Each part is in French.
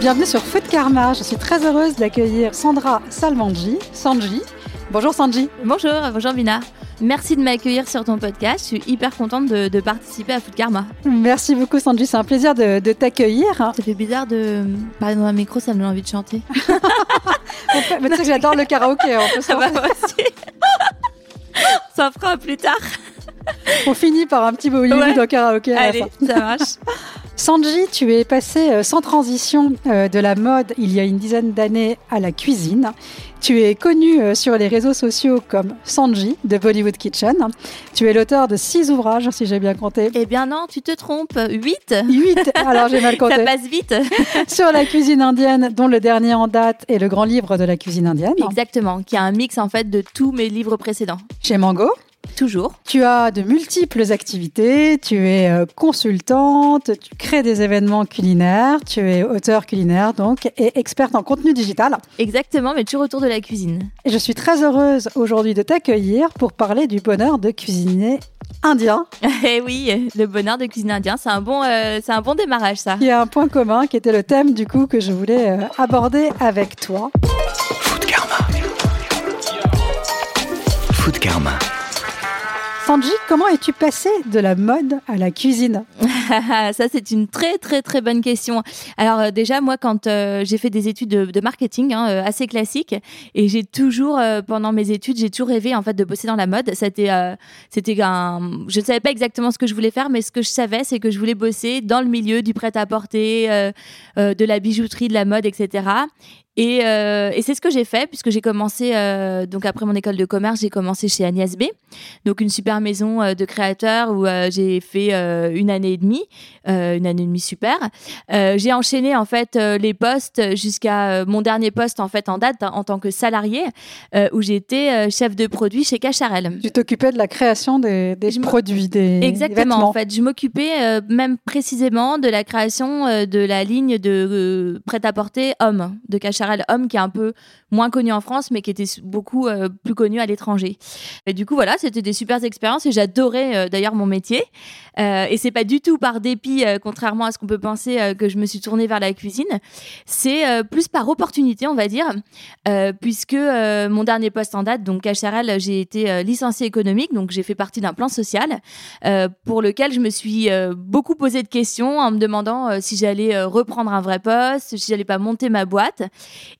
Bienvenue sur Food Karma. Je suis très heureuse d'accueillir Sandra Salmanji. Sanji. Bonjour Sanji. Bonjour, bonjour Bina. Merci de m'accueillir sur ton podcast. Je suis hyper contente de, de participer à Food Karma. Merci beaucoup Sanji, c'est un plaisir de, de t'accueillir. Ça fait bizarre de parler dans un micro, ça me donne envie de chanter. Peut- mais tu sais que j'adore le karaoké. On, peut se Ça va lancer. aussi. Ça fera plus tard. On finit par un petit Bollywood Ouais. au karaoké à la Allez, ça marche. Sanji, tu es passé euh, sans transition euh, de la mode il y a une dizaine d'années à la cuisine. Tu es connu euh, sur les réseaux sociaux comme Sanji de Bollywood Kitchen. Tu es l'auteur de six ouvrages, si j'ai bien compté. Eh bien non, tu te trompes. 8 Huit, alors j'ai mal Ça compté. passe vite. sur la cuisine indienne, dont le dernier en date est le grand livre de la cuisine indienne, Exactement, qui a un mix en fait de tous mes livres précédents. chez Mango. Toujours. Tu as de multiples activités, tu es euh, consultante, tu crées des événements culinaires, tu es auteur culinaire donc et experte en contenu digital. Exactement, mais toujours autour de la cuisine. Et je suis très heureuse aujourd'hui de t'accueillir pour parler du bonheur de cuisiner indien, Eh oui, le bonheur de cuisine indien, c'est un bon, euh, c'est un bon démarrage ça. qui est un point commun, qui était le thème du coup que je voulais euh, aborder avec toi. Food Karma. Food Karma. Sanji, comment es-tu passé de la mode à la cuisine? ça, c'est une très, très, très bonne question. Alors, euh, déjà, moi, quand euh, j'ai fait des études de, marketing, hein, euh, assez classiques, et j'ai toujours, pendant mes études, j'ai toujours rêvé, en fait, de bosser dans la mode. C'était, c'était un... Je ne savais pas exactement ce que je voulais faire, mais ce que je savais, c'est que je voulais bosser dans le milieu du prêt-à-porter, de la bijouterie, de la mode, etc. Et, c'est ce que j'ai fait, puisque j'ai commencé, donc après mon école de commerce, j'ai commencé chez Agnès B, donc une super maison de créateurs où j'ai fait une année et demie, euh, une année et demie super. Euh, j'ai enchaîné en fait euh, les postes jusqu'à mon dernier poste en fait en date hein, en tant que salarié, où j'étais chef de produit chez Cacharel. Tu t'occupais de la création des, des Je me- produits, des Exactement, vêtements. en fait. Je m'occupais même précisément de la création de la ligne de prêt-à-porter homme, de Cacharel homme, qui est un peu moins connu en France, mais qui était beaucoup euh, plus connu à l'étranger. Et du coup, voilà, c'était des super expériences et j'adorais euh, d'ailleurs mon métier. Euh, et c'est pas du tout par dépit, euh, contrairement à ce qu'on peut penser, euh, que je me suis tournée vers la cuisine. C'est euh, plus par opportunité, on va dire, puisque mon dernier poste en date, donc Cacharel, j'ai été licenciée économique, donc j'ai fait partie d'un plan social pour lequel je me suis beaucoup posé de questions en me demandant si j'allais reprendre un vrai poste, si j'allais pas monter ma boîte.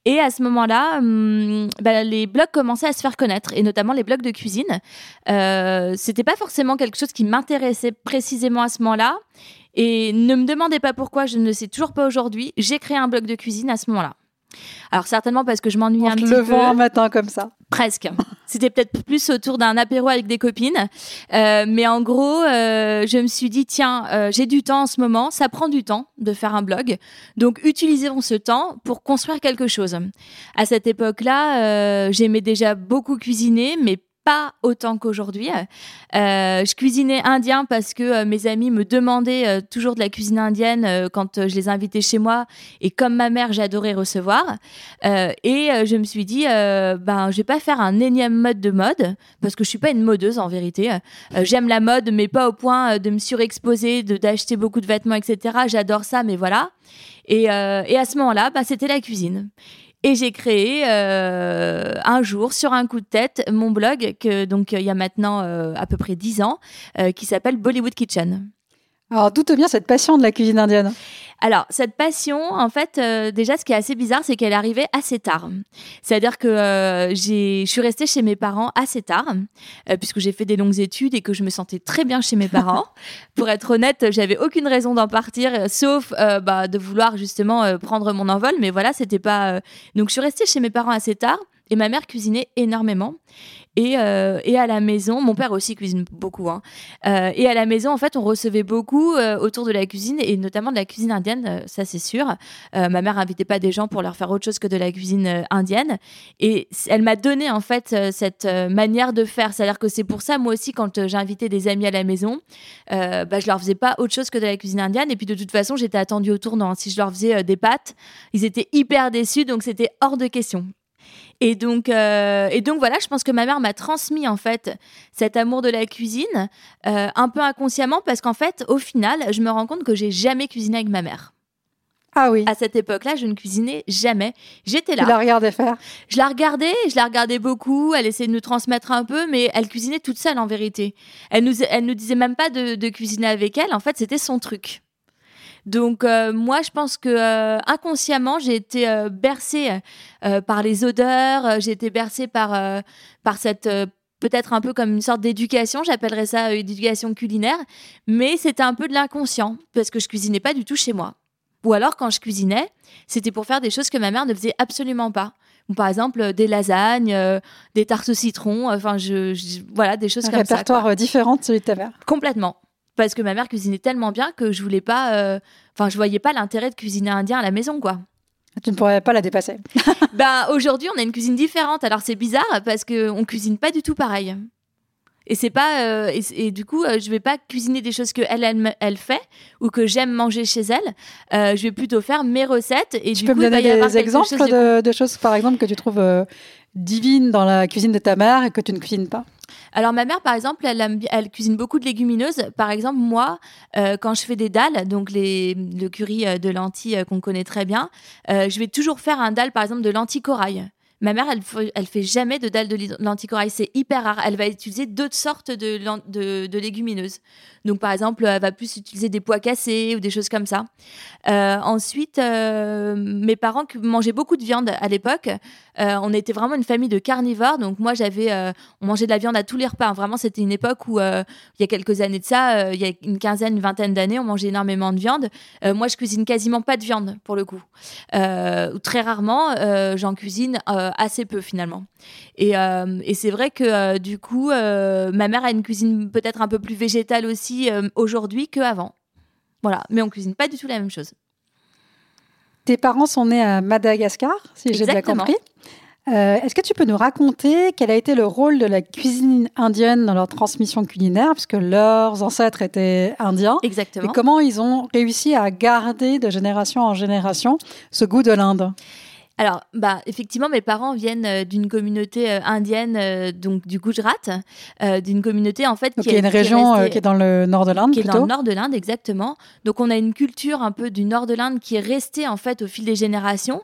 Et à ce moment-là, hum, bah, les blogs commençaient à se faire connaître, et notamment les blogs de cuisine. C'était pas forcément quelque chose qui m'intéressait précisément à ce moment-là. Et ne me demandez pas pourquoi, je ne le sais toujours pas aujourd'hui. J'ai créé un blog de cuisine à ce moment-là. Alors certainement parce que je m'ennuyais En un petit levant peu. un matin comme ça. Presque. C'était peut-être plus autour d'un apéro avec des copines. Euh, mais en gros, euh, je me suis dit, tiens, euh, j'ai du temps en ce moment, ça prend du temps de faire un blog. Donc, utilisons ce temps pour construire quelque chose. À cette époque-là, j'aimais déjà beaucoup cuisiner, mais pas autant qu'aujourd'hui. Euh, je cuisinais indien parce que euh, mes amis me demandaient euh, toujours de la cuisine indienne euh, quand euh, je les invitais chez moi. Et comme ma mère, j'adorais recevoir. Euh, et euh, je me suis dit, euh, ben, je vais pas faire un énième mode de mode parce que je suis pas une modeuse en vérité. Euh, J'aime la mode, mais pas au point euh, de me surexposer, d'acheter beaucoup de vêtements, etc. J'adore ça, mais voilà. Et, euh, et à ce moment-là, bah, c'était la cuisine. Et j'ai créé euh, un jour, sur un coup de tête, mon blog, que, donc il y a maintenant euh, à peu près 10 ans, euh, qui s'appelle Bollywood Kitchen. Alors, d'où te vient cette passion de la cuisine indienne? Alors, cette passion, en fait, euh, déjà, ce qui est assez bizarre, c'est qu'elle arrivée assez tard. C'est-à-dire que euh, je suis restée chez mes parents assez tard, euh, puisque j'ai fait des longues études et que je me sentais très bien chez mes parents. Pour être honnête, j'avais aucune raison d'en partir, sauf bah, de vouloir justement prendre mon envol. Mais voilà, c'était pas. Donc, je suis restée chez mes parents assez tard. Et ma mère cuisinait énormément. Et, euh, et, à la maison, mon père aussi cuisine beaucoup. Hein. Euh, et à la maison, en fait, on recevait beaucoup euh, autour de la cuisine et notamment de la cuisine indienne, ça c'est sûr. Ma mère invitait pas des gens pour leur faire autre chose que de la cuisine indienne. Et elle m'a donné en fait cette manière de faire. C'est-à-dire que c'est pour ça, moi aussi, quand j'invitais des amis à la maison, bah, je leur faisais pas autre chose que de la cuisine indienne. Et puis de toute façon, j'étais attendue au tournant. Si je leur faisais des pâtes, ils étaient hyper déçus, donc c'était hors de question. Et donc, euh, et donc voilà, je pense que ma mère m'a transmis en fait cet amour de la cuisine, euh, un peu inconsciemment, parce qu'en fait, au final, je me rends compte que j'ai jamais cuisiné avec ma mère. Ah oui. À cette époque-là, je ne cuisinais jamais. J'étais là. Tu la regardais faire? Je la regardais, je la regardais beaucoup. Elle essayait de nous transmettre un peu, mais elle cuisinait toute seule en vérité. Elle nous, elle nous disait même pas de, de cuisiner avec elle. En fait, c'était son truc. Donc euh, moi, je pense que euh, inconsciemment, j'ai été euh, bercée euh, par les odeurs, euh, j'ai été bercée par euh, par cette euh, peut-être un peu comme une sorte d'éducation, j'appellerais ça une éducation culinaire, mais c'était un peu de l'inconscient parce que je cuisinais pas du tout chez moi. Ou alors quand je cuisinais, c'était pour faire des choses que ma mère ne faisait absolument pas. Par exemple des lasagnes, euh, des tartes au citron, enfin je, je- voilà des choses Un comme ça. répertoire quoi. euh, différent de celui de ta mère. Complètement. Parce que ma mère cuisinait tellement bien que je voulais pas, euh, enfin je voyais pas l'intérêt de cuisiner indien à la maison quoi. Tu ne pourrais pas la dépasser. Ben aujourd'hui, on a une cuisine différente. Alors c'est bizarre parce que on cuisine pas du tout pareil. Et c'est pas euh, et, et du coup, euh, je vais pas cuisiner des choses que elle elle, elle fait ou que j'aime manger chez elle. Euh, je vais plutôt faire mes recettes et Tu du peux coup, me donner des exemples chose de- de, choses, par exemple, que tu trouves euh, divines dans la cuisine de ta mère et que tu ne cuisines pas? Alors ma mère, par exemple, elle, cuisine beaucoup de légumineuses. Par exemple, moi, euh, quand je fais des dalles, donc les, le curry euh, de lentilles euh, qu'on connaît très bien, je vais toujours faire un dalle, par exemple, de lentilles corail. Ma mère, elle, elle fait jamais de dalle de lentilles corail, c'est hyper rare. Elle va utiliser d'autres sortes de, de, légumineuses. Donc par exemple, elle va plus utiliser des pois cassés ou des choses comme ça. Ensuite, mes parents mangeaient beaucoup de viande à l'époque. Euh, on était vraiment une famille de carnivores, donc moi j'avais euh, on mangeait de la viande à tous les repas. Vraiment, c'était une époque où, euh, il y a quelques années de ça, il y a une quinzaine, une vingtaine d'années, on mangeait énormément de viande. Moi, je cuisine quasiment pas de viande, pour le coup. Ou très rarement, j'en cuisine assez peu, finalement. Et, et c'est vrai que, du coup, ma mère a une cuisine peut-être un peu plus végétale aussi aujourd'hui qu'avant. Voilà, mais on cuisine pas du tout la même chose. Tes parents sont nés à Madagascar, si j'ai bien compris. Euh, Est-ce que tu peux nous raconter quel a été le rôle de la cuisine indienne dans leur transmission culinaire, puisque leurs ancêtres étaient indiens, et Exactement. comment ils ont réussi à garder de génération en génération ce goût de l'Inde? Alors, bah, effectivement, mes parents viennent euh, d'une communauté euh, indienne, euh, donc du Gujarat, euh, d'une communauté en fait Donc qui il y a est- une qui est région euh, restée- qui est dans le nord de l'Inde qui est dans le nord de l'Inde, exactement. Donc on a une culture un peu du nord de l'Inde qui est restée en fait au fil des générations,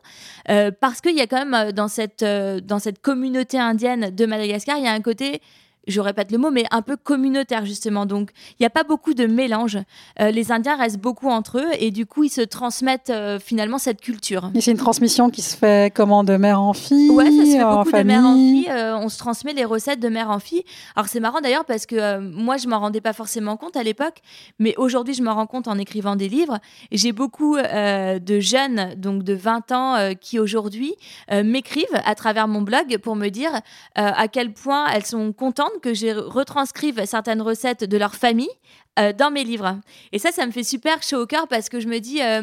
euh, parce qu'il y a quand même dans cette dans cette communauté indienne de Madagascar, il y a un côté je répète le mot, mais un peu communautaire justement. Donc, il n'y a pas beaucoup de mélange. Euh, les Indiens restent beaucoup entre eux et du coup, ils se transmettent euh, finalement cette culture. Et c'est une transmission qui se fait comment de mère en fille Ouais, ça se fait en beaucoup de mère en fille. euh, on se transmet les recettes de mère en fille. Alors c'est marrant d'ailleurs parce que moi je m'en rendais pas forcément compte à l'époque, mais aujourd'hui je m'en rends compte en écrivant des livres. J'ai beaucoup de jeunes, donc de 20 ans, qui aujourd'hui m'écrivent à travers mon blog pour me dire à quel point elles sont contentes que je retranscrive certaines recettes de leur famille euh, dans mes livres. Et ça, ça me fait super chaud au cœur parce que je me dis, euh,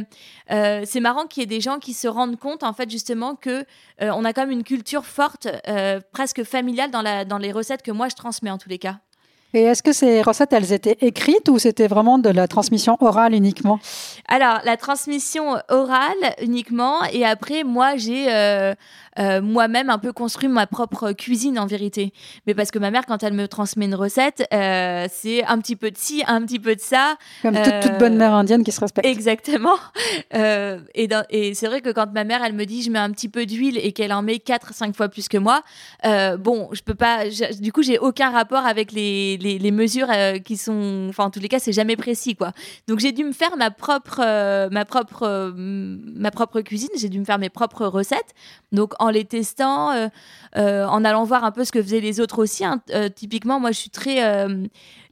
euh, c'est marrant qu'il y ait des gens qui se rendent compte, en fait, justement, que on a quand même une culture forte, presque familiale dans, la, dans les recettes que moi je transmets en tous les cas. Et est-ce que ces recettes, elles étaient écrites ou c'était vraiment de la transmission orale uniquement? Alors, la transmission orale uniquement, et après, moi, j'ai euh, euh, moi-même un peu construit ma propre cuisine en vérité. Mais parce que ma mère, quand elle me transmet une recette, euh, c'est un petit peu de ci, un petit peu de ça. Comme toute, toute bonne mère indienne qui se respecte. Exactement. Euh, et dans- et c'est vrai que quand ma mère, elle me dit, je mets un petit peu d'huile et qu'elle en met 4-5 fois plus que moi, euh, bon, je peux pas. je- du coup, j'ai aucun rapport avec les, les, mesures euh, qui sont. Enfin, en tous les cas, c'est jamais précis, quoi. Donc, j'ai dû me faire ma propre, euh, ma propre, euh, ma propre cuisine. J'ai dû me faire mes propres recettes. Donc, en les testant, en allant voir un peu ce que faisaient les autres aussi. hein. Typiquement, moi, je suis très.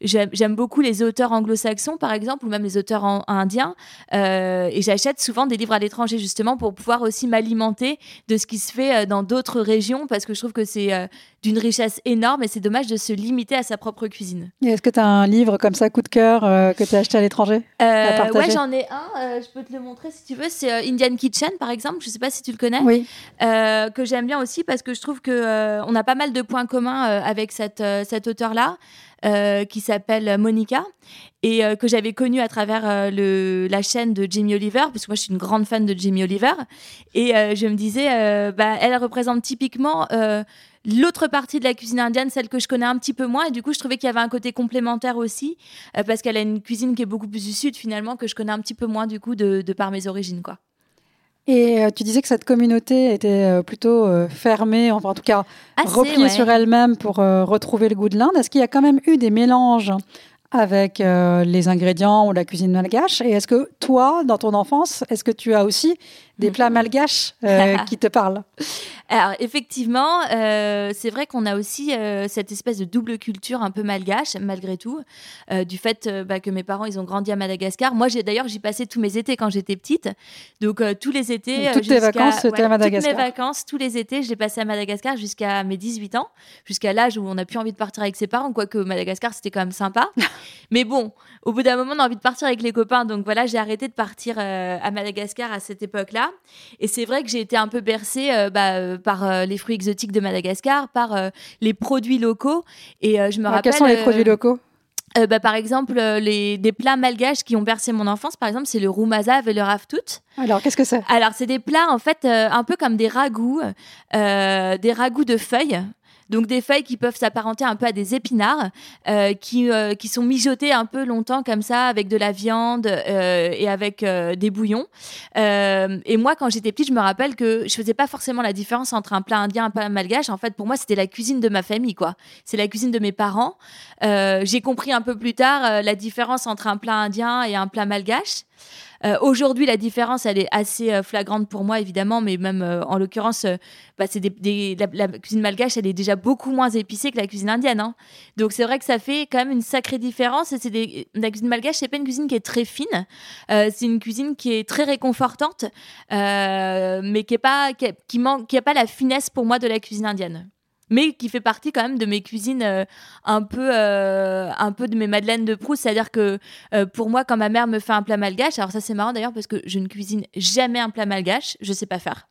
J'aime beaucoup les auteurs anglo-saxons, par exemple, ou même les auteurs en- indiens. Euh, et j'achète souvent des livres à l'étranger, justement, pour pouvoir aussi m'alimenter de ce qui se fait euh, dans d'autres régions, parce que je trouve que c'est euh, d'une richesse énorme et c'est dommage de se limiter à sa propre cuisine. Est-ce que tu as un livre comme ça, coup de cœur, euh, que tu as acheté à l'étranger Ouais, j'en ai un, je peux te le montrer si tu veux. C'est Indian Kitchen, par exemple. Je ne sais pas si tu le connais. Oui. que j'aime bien aussi parce que je trouve qu'on on a pas mal de points communs avec cette, cet auteur-là. Euh, qui s'appelle Monica et euh, que j'avais connue à travers euh, la chaîne de Jamie Oliver, parce que moi je suis une grande fan de Jamie Oliver. Et je me disais, bah, elle représente typiquement l'autre partie de la cuisine indienne, celle que je connais un petit peu moins. Et du coup, je trouvais qu'il y avait un côté complémentaire aussi, parce qu'elle a une cuisine qui est beaucoup plus du sud finalement, que je connais un petit peu moins du coup de, de par mes origines. quoi. Et euh, tu disais que cette communauté était euh, plutôt euh, fermée, enfin en tout cas repliée sur elle-même pour retrouver le goût de l'Inde. Est-ce qu'il y a quand même eu des mélanges avec les ingrédients ou la cuisine malgache Et est-ce que toi, dans ton enfance, est-ce que tu as aussi des plats malgaches qui te parlent? Alors effectivement, euh, c'est vrai qu'on a aussi euh, cette espèce de double culture un peu malgache, malgré tout, euh, du fait bah, que mes parents ils ont grandi à Madagascar. Moi, j'ai d'ailleurs j'y passais tous mes étés quand j'étais petite, donc tous les étés. toutes tes vacances, c'était à Madagascar. Toutes mes vacances, tous les étés, je les passais à Madagascar jusqu'à mes 18 ans, jusqu'à l'âge où on n'a plus envie de partir avec ses parents, quoique Madagascar c'était quand même sympa. Mais bon, au bout d'un moment, on a envie de partir avec les copains, donc voilà, j'ai arrêté de partir à Madagascar à cette époque-là. Et c'est vrai que j'ai été un peu bercée. Bah, par euh, les fruits exotiques de Madagascar, par euh, les produits locaux. Et euh, je me rappelle. Quels sont les produits locaux? bah, par exemple, les, des plats malgaches qui ont bercé mon enfance, par exemple, c'est le roumaza et le raftout. Alors, qu'est-ce que c'est? Alors, c'est des plats, en fait, un peu comme des ragoûts, des ragoûts de feuilles. Donc des feuilles qui peuvent s'apparenter un peu à des épinards, euh, qui, euh, qui sont mijotées un peu longtemps comme ça avec de la viande euh, et avec des bouillons. et moi, quand j'étais petite, je me rappelle que je faisais pas forcément la différence entre un plat indien et un plat malgache. En fait, pour moi, c'était la cuisine de ma famille, quoi. C'est la cuisine de mes parents. J'ai compris un peu plus tard la différence entre un plat indien et un plat malgache. Euh, aujourd'hui, la différence, elle est assez euh, flagrante pour moi, évidemment, mais même euh, en l'occurrence, bah, c'est la, cuisine malgache, elle est déjà beaucoup moins épicée que la cuisine indienne. Hein. Donc c'est vrai que ça fait quand même une sacrée différence. Et la cuisine malgache, c'est pas une cuisine qui est très fine. c'est une cuisine qui est très réconfortante, mais qui est pas qui, manque, qui a pas la finesse pour moi de la cuisine indienne mais qui fait partie quand même de mes cuisines euh, un peu euh, un peu de mes madeleines de Proust. C'est à dire que euh, pour moi quand ma mère me fait un plat malgache alors ça c'est marrant d'ailleurs parce que je ne cuisine jamais un plat malgache je sais pas faire.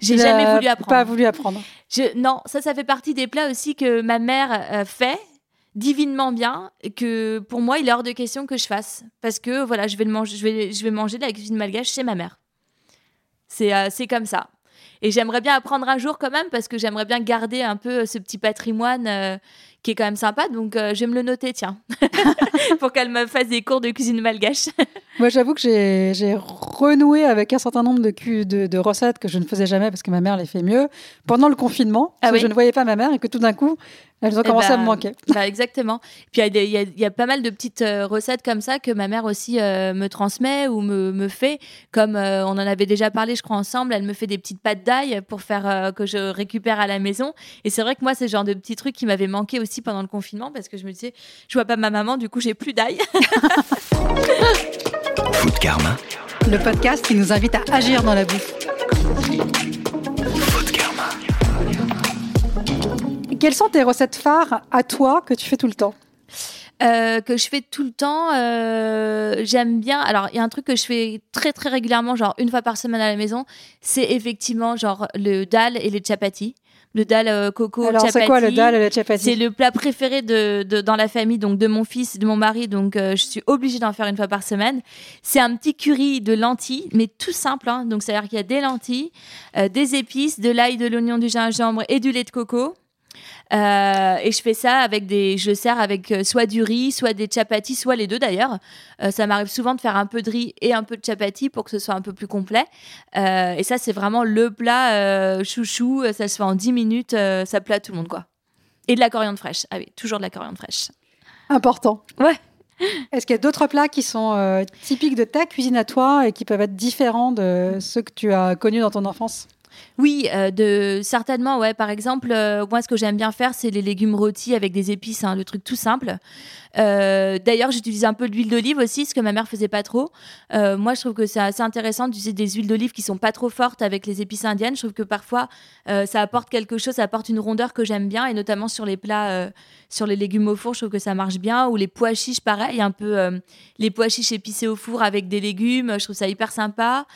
J'ai jamais voulu apprendre. pas voulu apprendre. Je, non ça ça fait partie des plats aussi que ma mère fait divinement bien et que pour moi il est hors de question que je fasse. Parce que voilà je vais le manger je vais je vais manger de la cuisine malgache chez ma mère. C'est c'est comme ça et j'aimerais bien apprendre un jour quand même parce que j'aimerais bien garder un peu ce petit patrimoine euh, qui est quand même sympa. Donc euh, je vais me le noter, tiens, pour qu'elle me fasse des cours de cuisine malgache. Moi, j'avoue que j'ai renoué avec un certain nombre de, de, de, recettes que je ne faisais jamais parce que ma mère les fait mieux pendant le confinement. Ah je ne voyais pas ma mère et que tout d'un coup, elles ont eh commencé à me ben, manquer. Bah exactement. Puis il y, y, a pas mal de petites euh, recettes comme ça que ma mère aussi euh, me transmet ou me, me fait. Comme euh, on en avait déjà parlé, je crois, ensemble, elle me fait des petites pâtes d'ail pour faire que je récupère à la maison. Et c'est vrai que moi, c'est le genre de petits trucs qui m'avaient manqué aussi pendant le confinement parce que je me disais, je vois pas ma maman, du coup, j'ai plus d'ail. Food Karma. Le podcast qui nous invite à agir dans la bouffe. Quelles sont tes recettes phares à toi que tu fais tout le temps euh, que je fais tout le temps. Euh, j'aime bien. Alors, il y a un truc que je fais très très régulièrement, genre une fois par semaine à la maison, c'est effectivement genre le dal et les chapatis le dal euh, coco Alors, c'est quoi le dal le chapati C'est le plat préféré de, dans la famille, donc de mon fils, de mon mari, donc je suis obligée d'en faire une fois par semaine. C'est un petit curry de lentilles, mais tout simple. Hein. Donc, c'est-à-dire qu'il y a des lentilles, des épices, de l'ail, de l'oignon, du gingembre et du lait de coco. Euh, et je fais ça avec des. Je sers avec euh, soit du riz, soit des chapatis, soit les deux d'ailleurs. Euh, ça m'arrive souvent de faire un peu de riz et un peu de chapati pour que ce soit un peu plus complet. et ça, c'est vraiment le plat chouchou. Ça se fait en 10 minutes. ça plaît à tout le monde, quoi. Et de la coriandre fraîche. Ah oui, toujours de la coriandre fraîche. Important. Ouais. Est-ce qu'il y a d'autres plats qui sont typiques de ta cuisine à toi et qui peuvent être différents de ceux que tu as connus dans ton enfance? Oui, euh, certainement, ouais. Par exemple, euh, moi, ce que j'aime bien faire, c'est les légumes rôtis avec des épices, hein, le truc tout simple. Euh, D'ailleurs, j'utilise un peu d'huile d'olive aussi, ce que ma mère faisait pas trop. Moi, je trouve que c'est assez intéressant d'utiliser des huiles d'olive qui sont pas trop fortes avec les épices indiennes. Je trouve que parfois, ça apporte quelque chose, ça apporte une rondeur que j'aime bien, et notamment sur les plats, sur les légumes au four, je trouve que ça marche bien. Ou les pois chiches, pareil, un peu les pois chiches épicés au four avec des légumes, je trouve ça hyper sympa.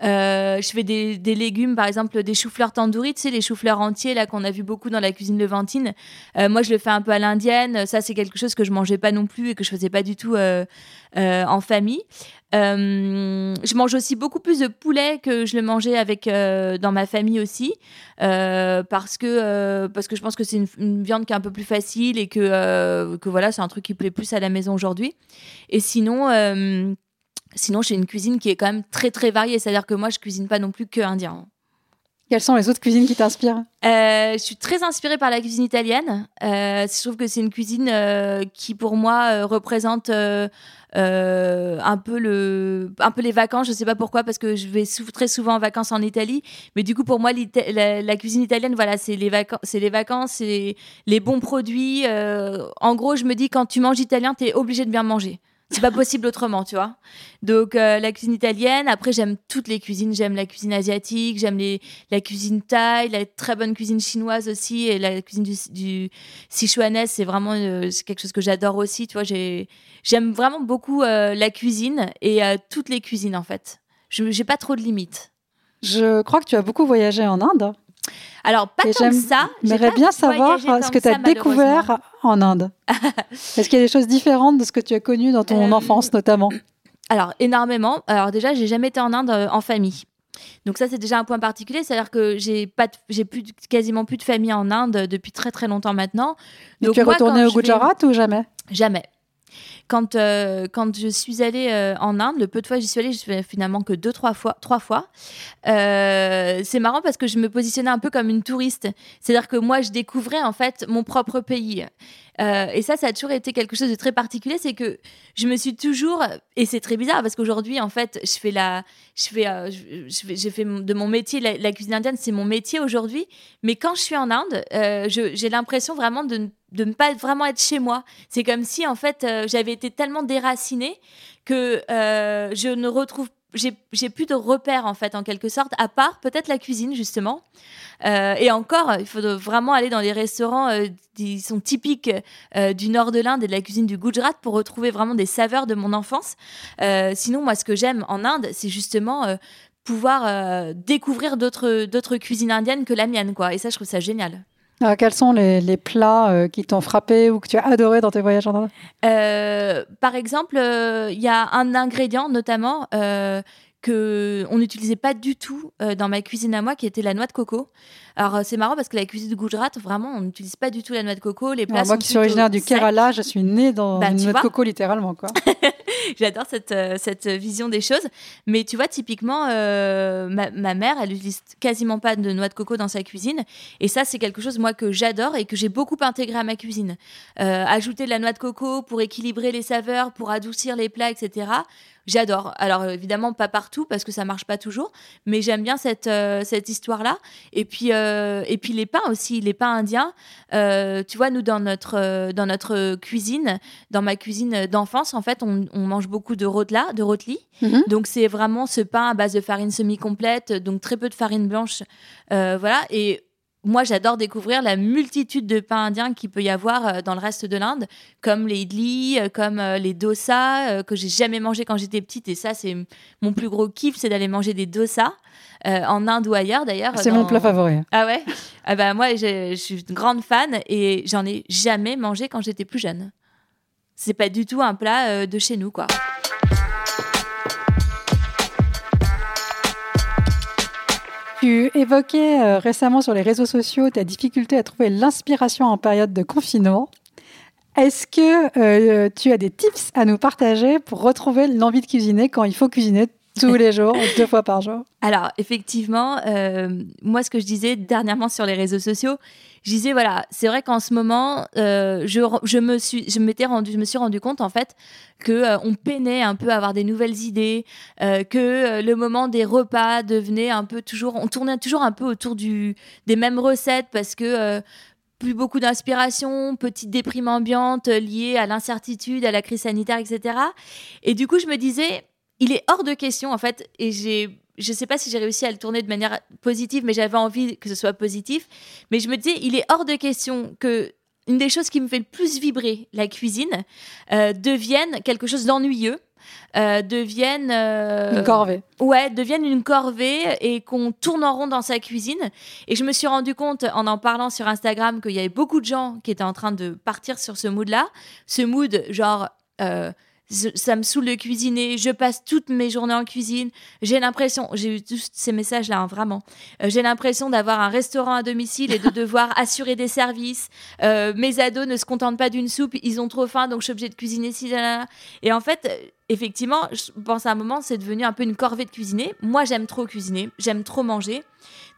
Je fais des légumes, par exemple des choux-fleurs tandoori, tu sais, les choux-fleurs entiers là qu'on a vu beaucoup dans la cuisine levantine. Euh, moi, je le fais un peu à l'indienne. Ça, c'est quelque chose que je mangeais pas non plus et que je faisais pas du tout euh, euh, en famille. Je mange aussi beaucoup plus de poulet que je le mangeais avec dans ma famille aussi, parce que parce que je pense que c'est une, une viande qui est un peu plus facile et que que voilà, c'est un truc qui plaît plus à la maison aujourd'hui. Et sinon. Sinon, j'ai une cuisine qui est quand même très très variée, c'est-à-dire que moi je cuisine pas non plus que indien. Quelles sont les autres cuisines qui t'inspirent? Euh, je suis très inspirée par la cuisine italienne. Euh, je trouve que c'est une cuisine euh, qui, pour moi, représente un peu le, un peu les vacances. Je sais pas pourquoi, parce que je vais très souvent en vacances en Italie. Mais du coup, pour moi, la, cuisine italienne, voilà, c'est les vacances, c'est les vacances, c'est les, bons produits. En gros, je me dis quand tu manges italien, t'es obligé de bien manger. C'est pas possible autrement, tu vois. Donc euh, la cuisine italienne. Après, j'aime toutes les cuisines. J'aime la cuisine asiatique. J'aime les la cuisine thaï, la très bonne cuisine chinoise aussi, et la cuisine du, du sichuanais, c'est vraiment euh, quelque chose que j'adore aussi. Tu vois, j'ai j'aime vraiment beaucoup euh, la cuisine et euh, toutes les cuisines en fait. Je j'ai pas trop de limites. Je crois que tu as beaucoup voyagé en Inde. Alors pas Et tant que j'aime- ça. j'ai J'aimerais bien savoir euh, ce que tu as ça, découvert en Inde. Est-ce qu'il y a des choses différentes de ce que tu as connu dans ton Euh, enfance notamment? Alors énormément. Alors déjà, j'ai jamais été en Inde euh, en famille. Donc ça c'est déjà un point particulier, c'est-à-dire que j'ai pas, de- j'ai plus quasiment plus de famille en Inde depuis très très longtemps maintenant. Et Donc Tu es retourné au vais- Gujarat ou jamais? Jamais. Quand, euh, quand je suis allée euh, en Inde, le peu de fois j'y suis allée, je suis finalement que deux, trois fois. Trois fois. Euh, c'est marrant parce que je me positionnais un peu comme une touriste. C'est-à-dire que moi, je découvrais en fait mon propre pays. Et ça, ça a toujours été quelque chose de très particulier. C'est que je me suis toujours, et c'est très bizarre parce qu'aujourd'hui, en fait, je fais la, je fais, j'ai fait de mon métier la, cuisine indienne, c'est mon métier aujourd'hui. Mais quand je suis en Inde, j'ai l'impression vraiment de, ne- de ne pas vraiment être chez moi. C'est comme si en fait euh, j'avais été tellement déracinée que euh, je ne retrouve j'ai plus de repères en fait en quelque sorte à part peut-être la cuisine justement. Euh, et encore il faut vraiment aller dans les restaurants qui sont typiques du nord de l'Inde et de la cuisine du Gujarat pour retrouver vraiment des saveurs de mon enfance. Sinon moi ce que j'aime en Inde c'est justement pouvoir découvrir d'autres d'autres cuisines indiennes que la mienne quoi. Et ça je trouve ça génial Alors, Quels sont les, les plats euh, qui t'ont frappé ou que tu as adoré dans tes voyages en Inde? Euh, par exemple, euh, il y a un ingrédient notamment euh, que on n'utilisait pas du tout euh, dans ma cuisine à moi, qui était la noix de coco. Alors euh, c'est marrant parce que la cuisine du Gujarat, vraiment, on n'utilise pas du tout la noix de coco. Les plats Alors, Moi sont qui suis originaire du. Kerala, je suis née dans Bah, une noix de coco littéralement. Quoi. J'adore cette, euh, cette vision des choses. Mais tu vois, typiquement, ma, ma mère, elle n'utilise quasiment pas de noix de coco dans sa cuisine. Et ça, c'est quelque chose, moi, que j'adore et que j'ai beaucoup intégré à ma cuisine. Ajouter de la noix de coco pour équilibrer les saveurs, pour adoucir les plats, etc. J'adore. Alors, évidemment, pas partout parce que ça marche pas toujours. Mais j'aime bien cette, euh, cette histoire-là. Et puis, euh, et puis les pains aussi, les pains indiens. Euh, tu vois, nous, dans notre, euh, dans notre cuisine, dans ma cuisine d'enfance, en fait, on, on mange beaucoup de rotla, de rotli. Mhm. Donc, c'est vraiment ce pain à base de farine semi-complète, donc très peu de farine blanche. Euh, voilà. Et moi, j'adore découvrir la multitude de pains indiens qu'il peut y avoir euh, dans le reste de l'Inde, comme les idlis, euh, comme euh, les dosas, que j'ai jamais mangé quand j'étais petite. Et ça, c'est mon plus gros kiff, c'est d'aller manger des dosas. euh, en Inde ou ailleurs d'ailleurs. C'est dans- mon plat favori. ah ouais? Ah bah Moi, je, je suis une grande fan et j'en ai jamais mangé quand j'étais plus jeune. C'est pas du tout un plat euh, de chez nous, quoi. Tu évoquais euh, récemment sur les réseaux sociaux ta difficulté à trouver l'inspiration en période de confinement. Est-ce que euh, tu as des tips à nous partager pour retrouver l'envie de cuisiner quand il faut cuisiner Tous les jours, deux fois par jour. Alors, effectivement, euh, moi, ce que je disais dernièrement sur les réseaux sociaux, je disais voilà, c'est vrai qu'en ce moment, euh, je, je, me suis, je rendu, je me suis rendu compte en fait que euh, on peinait un peu à avoir des nouvelles idées, que le moment des repas devenait un peu toujours, on tournait toujours un peu autour du des mêmes recettes parce que plus beaucoup d'inspiration, petite déprime ambiante liée à l'incertitude, à la crise sanitaire, etc. Et du coup, je me disais, il est hors de question en fait, et j'ai je sais pas si j'ai réussi à le tourner de manière positive, mais j'avais envie que ce soit positif. Mais je me disais, il est hors de question que une des choses qui me fait le plus vibrer, la cuisine, euh, devienne quelque chose d'ennuyeux. Euh, devienne euh, Une corvée. ouais devienne une corvée et qu'on tourne en rond dans sa cuisine et je me suis rendu compte en en parlant sur Instagram qu'il y avait beaucoup de gens qui étaient en train de partir sur ce mood là ce mood genre ça me saoule de cuisiner, je passe toutes mes journées en cuisine. J'ai l'impression, j'ai eu tous ces messages-là, hein, vraiment. Euh, j'ai l'impression d'avoir un restaurant à domicile et de devoir assurer des services. Euh, mes ados ne se contentent pas d'une soupe, ils ont trop faim, donc je suis obligée de cuisiner ci, là, là. Et en fait, euh, effectivement, je pense à un moment, c'est devenu un peu une corvée de cuisiner. Moi, j'aime trop cuisiner, j'aime trop manger.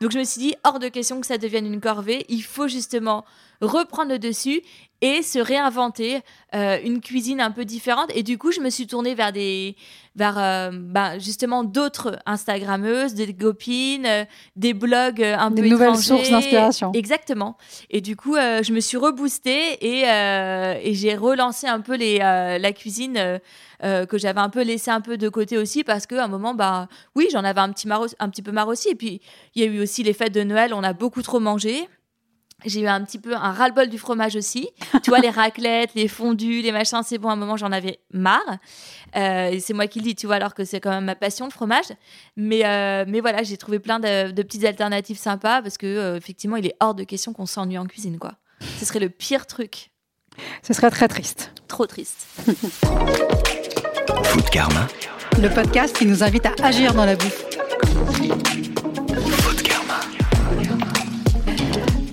Donc je me suis dit, hors de question que ça devienne une corvée, il faut justement reprendre le dessus et se réinventer euh, une cuisine un peu différente. Et du coup, je me suis tournée vers des, vers euh, bah, justement d'autres Instagrammeuses, des copines, euh, des blogs un Des peu nouvelles étrangers. sources d'inspiration. Exactement. Et du coup, je me suis reboostée et, et j'ai relancé un peu les, la cuisine. Euh, que j'avais un peu laissé un peu de côté aussi parce qu'à un moment bah oui j'en avais un petit marre, un petit peu marre aussi et puis il y a eu aussi les fêtes de Noël on a beaucoup trop mangé j'ai eu un petit peu un ras-le-bol du fromage aussi. Tu vois, les raclettes, les fondus, les machins, c'est bon, à un moment, j'en avais marre. Euh, et c'est moi qui le dis, tu vois, alors que c'est quand même ma passion, le fromage. Mais, euh, mais voilà, j'ai trouvé plein de, de petites alternatives sympas parce que, euh, effectivement, il est hors de question qu'on s'ennuie en cuisine, quoi. Ce serait le pire truc. Ce serait très triste. Trop triste. Food Karma. Le podcast qui nous invite à agir dans la bouffe. Food Karma.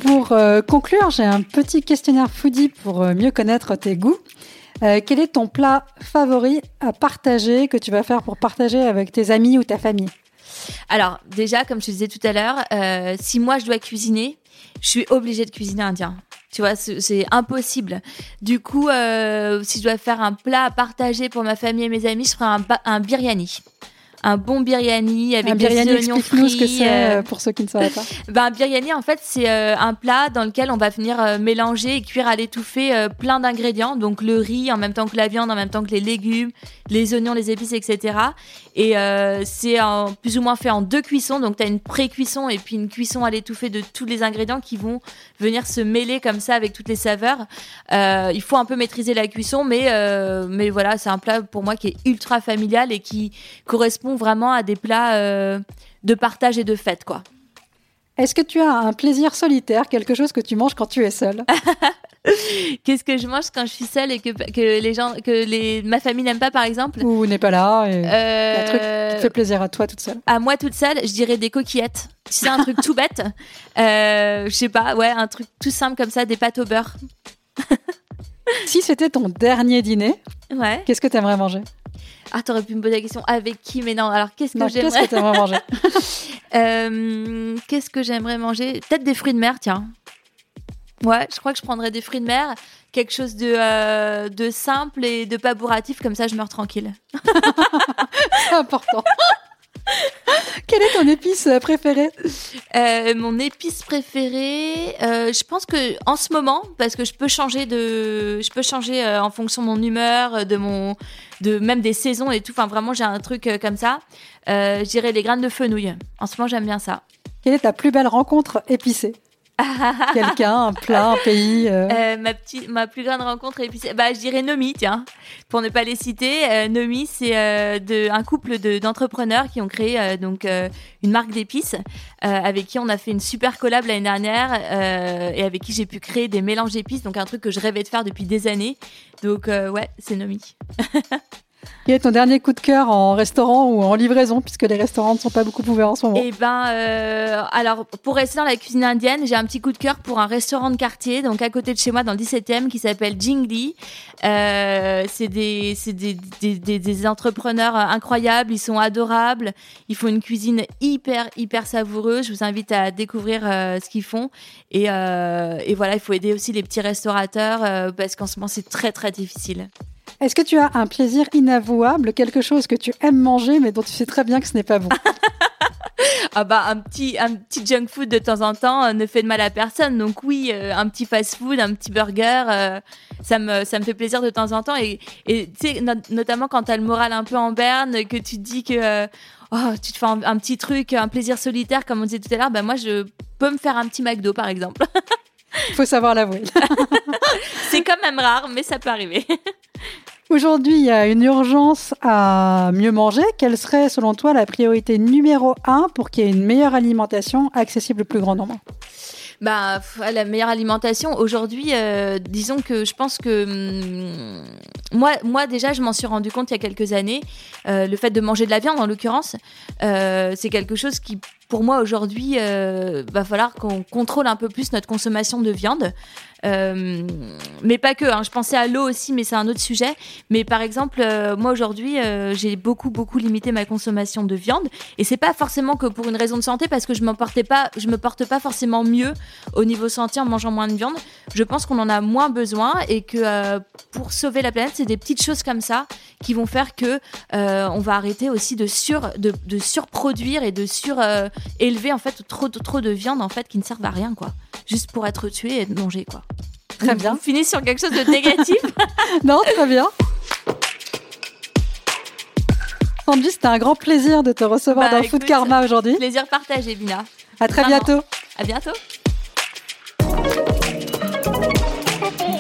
Pour euh, conclure, j'ai un petit questionnaire foodie pour euh, mieux connaître tes goûts. Euh, quel est ton plat favori à partager, que tu vas faire pour partager avec tes amis ou ta famille? Alors, déjà, comme je te disais tout à l'heure, euh, si moi je dois cuisiner, je suis obligée de cuisiner indien. Tu vois, c'est impossible. Du coup, euh, si je dois faire un plat à partager pour ma famille et mes amis, je ferai un biryani. Un bon biryani avec Un biryani, des oignons explique-nous ce que frits. c'est euh, pour ceux qui ne sauraient pas. ben, un biryani, en fait, c'est euh, un plat dans lequel on va venir euh, mélanger et cuire à l'étouffée plein d'ingrédients. Donc le riz en même temps que la viande, en même temps que les légumes, les oignons, les épices, etc. Et c'est plus ou moins fait en deux cuissons. Donc tu as une pré-cuisson et puis une cuisson à l'étouffée de tous les ingrédients qui vont venir se mêler comme ça avec toutes les saveurs. Euh, il faut un peu maîtriser la cuisson, mais, euh, mais voilà, c'est un plat pour moi qui est ultra familial et qui correspond vraiment à des plats euh, de partage et de fête, quoi. Est-ce que tu as un plaisir solitaire, quelque chose que tu manges quand tu es seul Qu'est-ce que je mange quand je suis seule et que, que les gens, que les, ma famille n'aime pas, par exemple? Ou n'est pas là et Euh, un truc qui fait plaisir à toi toute seule? À moi toute seule, je dirais des coquillettes. C'est un truc tout bête. Euh, je sais pas, ouais, un truc tout simple comme ça, des pâtes au beurre. Si c'était ton dernier dîner, Ouais. qu'est-ce que tu aimerais manger? Ah, t'aurais pu me poser la question avec qui, mais non. Alors, qu'est-ce que Non, Qu'est-ce j'aimerais que manger? Euh, Qu'est-ce que j'aimerais manger? Peut-être des fruits de mer, tiens. Ouais, je crois que je prendrais des fruits de mer, quelque chose de, euh, de simple et de pas bourratif, comme ça je meurs tranquille. C'est important. Quelle est ton épice euh, préférée Euh, mon épice préférée, euh, je pense que en ce moment, parce que je peux changer de, je peux changer euh, en fonction de mon humeur, de mon, de même des saisons et tout. Enfin, vraiment, j'ai un truc euh, comme ça. Euh, je dirais les graines de fenouil. En ce moment, j'aime bien ça. Quelle est ta plus belle rencontre épicée Quelqu'un, un plat, un pays euh, Euh, ma petite, ma plus grande rencontre épicée, bah, je dirais Nomi, tiens, pour ne pas les citer. Euh, Nomi, c'est euh, de, un couple de, d'entrepreneurs qui ont créé euh, donc euh, une marque d'épices, euh, avec qui on a fait une super collab l'année dernière euh, et avec qui j'ai pu créer des mélanges d'épices, donc un truc que je rêvais de faire depuis des années. Donc euh, ouais, c'est Nomi. Quel est ton dernier coup de cœur en restaurant ou en livraison, puisque les restaurants ne sont pas beaucoup ouverts en ce moment Eh ben, euh, alors pour rester dans la cuisine indienne, j'ai un petit coup de cœur pour un restaurant de quartier, donc à côté de chez moi dans le 17e, qui s'appelle Jingli. Euh, c'est des, c'est des, des, des, entrepreneurs incroyables, ils sont adorables, ils font une cuisine hyper hyper savoureuse. Je vous invite à découvrir euh, ce qu'ils font et, euh, et voilà, il faut aider aussi les petits restaurateurs euh, parce qu'en ce moment c'est très très difficile. Est-ce que tu as un plaisir inavouable, quelque chose que tu aimes manger mais dont tu sais très bien que ce n'est pas bon Ah bah un petit un petit junk food de temps en temps euh, ne fait de mal à personne. Donc oui, euh, un petit fast food, un petit burger, euh, ça me ça me fait plaisir de temps en temps et et tu sais no- notamment quand t'as le moral un peu en berne, que tu te dis que oh, tu te fais un, un petit truc, un plaisir solitaire comme on disait tout à l'heure, bah moi je peux me faire un petit McDo par exemple. Il faut savoir l'avouer. C'est quand même rare, mais ça peut arriver. Aujourd'hui, il y a une urgence à mieux manger. Quelle serait, selon toi, la priorité numéro un pour qu'il y ait une meilleure alimentation accessible au plus grand nombre? Bah, la meilleure alimentation aujourd'hui, euh, disons que je pense que hum, moi, moi déjà, je m'en suis rendu compte il y a quelques années. Euh, le fait de manger de la viande, en l'occurrence, euh, c'est quelque chose qui, pour moi aujourd'hui, euh, va falloir qu'on contrôle un peu plus notre consommation de viande. Euh, mais pas que. hein. Je pensais à l'eau aussi, mais c'est un autre sujet. Mais par exemple, euh, moi aujourd'hui, euh, j'ai beaucoup beaucoup limité ma consommation de viande, et c'est pas forcément que pour une raison de santé, parce que je portais pas, je me porte pas forcément mieux au niveau santé en mangeant moins de viande. Je pense qu'on en a moins besoin et que euh, pour sauver la planète, c'est des petites choses comme ça qui vont faire que euh, on va arrêter aussi de sur de, de surproduire et de sur euh, élever en fait trop trop de viande en fait qui ne servent à rien quoi, juste pour être tué et mangé quoi. Très bien. On finit sur quelque chose de négatif. Non, très bien. Sandy, c'était un grand plaisir de te recevoir Bah, dans Food écoute, Karma aujourd'hui. Plaisir partagé, Bina. À très vraiment. bientôt. À bientôt.